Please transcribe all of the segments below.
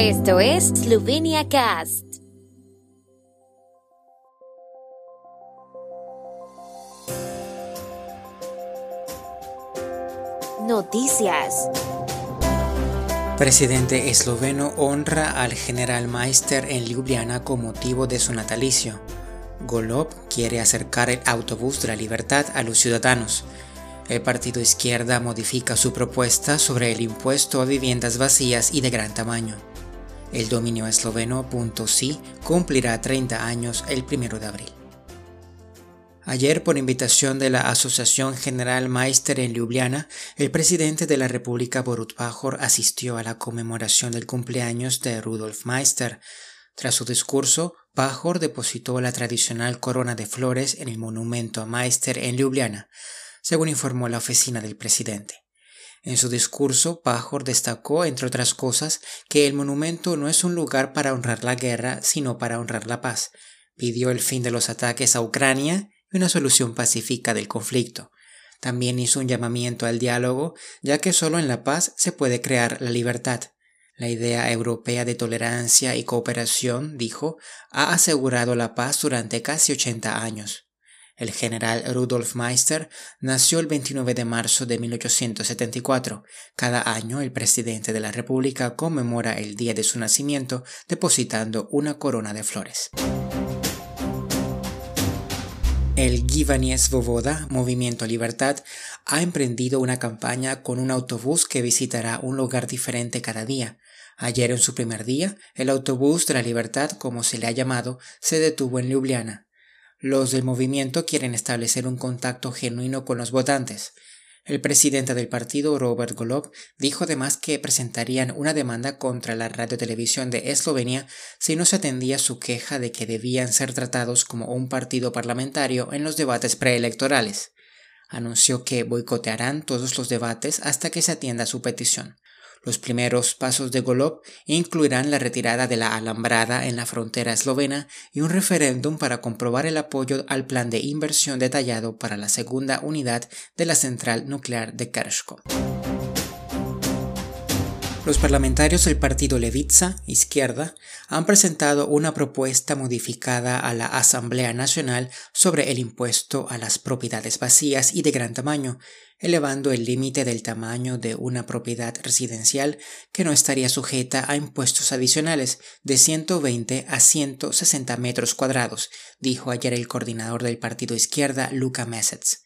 Esto es Slovenia Cast. Noticias. Presidente esloveno honra al general Meister en Ljubljana con motivo de su natalicio. Golob quiere acercar el autobús de la libertad a los ciudadanos. El partido izquierda modifica su propuesta sobre el impuesto a viviendas vacías y de gran tamaño. El dominio esloveno .si cumplirá 30 años el 1 de abril. Ayer, por invitación de la Asociación General Meister en Ljubljana, el presidente de la República Borut Pajor asistió a la conmemoración del cumpleaños de Rudolf Meister. Tras su discurso, Pajor depositó la tradicional corona de flores en el monumento a Meister en Ljubljana, según informó la oficina del presidente. En su discurso, Pajor destacó, entre otras cosas, que el monumento no es un lugar para honrar la guerra, sino para honrar la paz. Pidió el fin de los ataques a Ucrania y una solución pacífica del conflicto. También hizo un llamamiento al diálogo, ya que solo en la paz se puede crear la libertad. La idea europea de tolerancia y cooperación, dijo, ha asegurado la paz durante casi 80 años. El general Rudolf Meister nació el 29 de marzo de 1874. Cada año el presidente de la República conmemora el día de su nacimiento depositando una corona de flores. El Givanie Svoboda, Movimiento Libertad, ha emprendido una campaña con un autobús que visitará un lugar diferente cada día. Ayer en su primer día, el autobús de la libertad, como se le ha llamado, se detuvo en Ljubljana. Los del movimiento quieren establecer un contacto genuino con los votantes. El presidente del partido, Robert Golob, dijo además que presentarían una demanda contra la radiotelevisión de Eslovenia si no se atendía su queja de que debían ser tratados como un partido parlamentario en los debates preelectorales. Anunció que boicotearán todos los debates hasta que se atienda su petición. Los primeros pasos de Golob incluirán la retirada de la alambrada en la frontera eslovena y un referéndum para comprobar el apoyo al plan de inversión detallado para la segunda unidad de la central nuclear de Kershko. Los parlamentarios del partido Levitsa, izquierda, han presentado una propuesta modificada a la Asamblea Nacional sobre el impuesto a las propiedades vacías y de gran tamaño, elevando el límite del tamaño de una propiedad residencial que no estaría sujeta a impuestos adicionales de 120 a 160 metros cuadrados, dijo ayer el coordinador del partido izquierda Luka Mesets.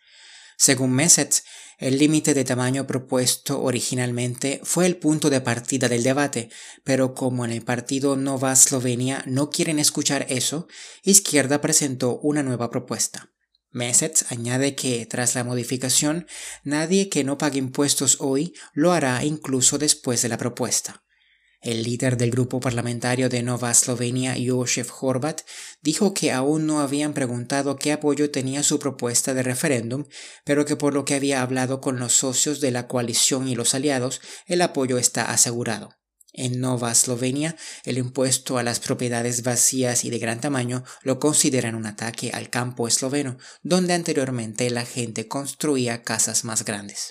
Según Mesets, el límite de tamaño propuesto originalmente fue el punto de partida del debate, pero como en el partido Nova Slovenia no quieren escuchar eso, Izquierda presentó una nueva propuesta. Mesets añade que, tras la modificación, nadie que no pague impuestos hoy lo hará incluso después de la propuesta. El líder del grupo parlamentario de Nova Eslovenia, Josef Horvat, dijo que aún no habían preguntado qué apoyo tenía su propuesta de referéndum, pero que por lo que había hablado con los socios de la coalición y los aliados, el apoyo está asegurado. En Nova Eslovenia, el impuesto a las propiedades vacías y de gran tamaño lo consideran un ataque al campo esloveno, donde anteriormente la gente construía casas más grandes.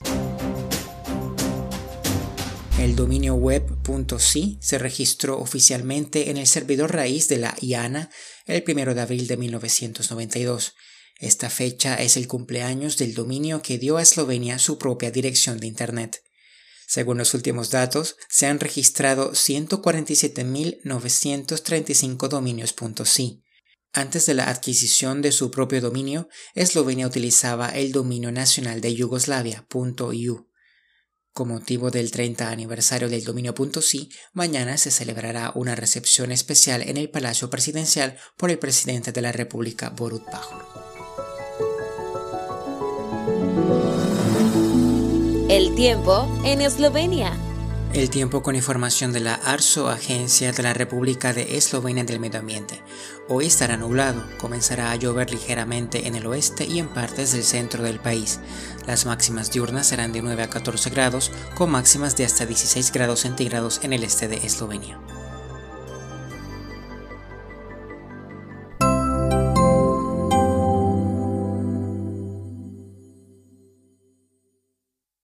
El dominio web.si se registró oficialmente en el servidor raíz de la IANA el 1 de abril de 1992. Esta fecha es el cumpleaños del dominio que dio a Eslovenia su propia dirección de Internet. Según los últimos datos, se han registrado 147.935 dominios.si. Antes de la adquisición de su propio dominio, Eslovenia utilizaba el dominio nacional de Yugoslavia.eu. Con motivo del 30 aniversario del dominio.si, mañana se celebrará una recepción especial en el Palacio Presidencial por el presidente de la República, Borut Pajor. El tiempo en Eslovenia. El tiempo con información de la ARSO, Agencia de la República de Eslovenia del Medio Ambiente. Hoy estará nublado, comenzará a llover ligeramente en el oeste y en partes del centro del país. Las máximas diurnas serán de 9 a 14 grados, con máximas de hasta 16 grados centígrados en el este de Eslovenia.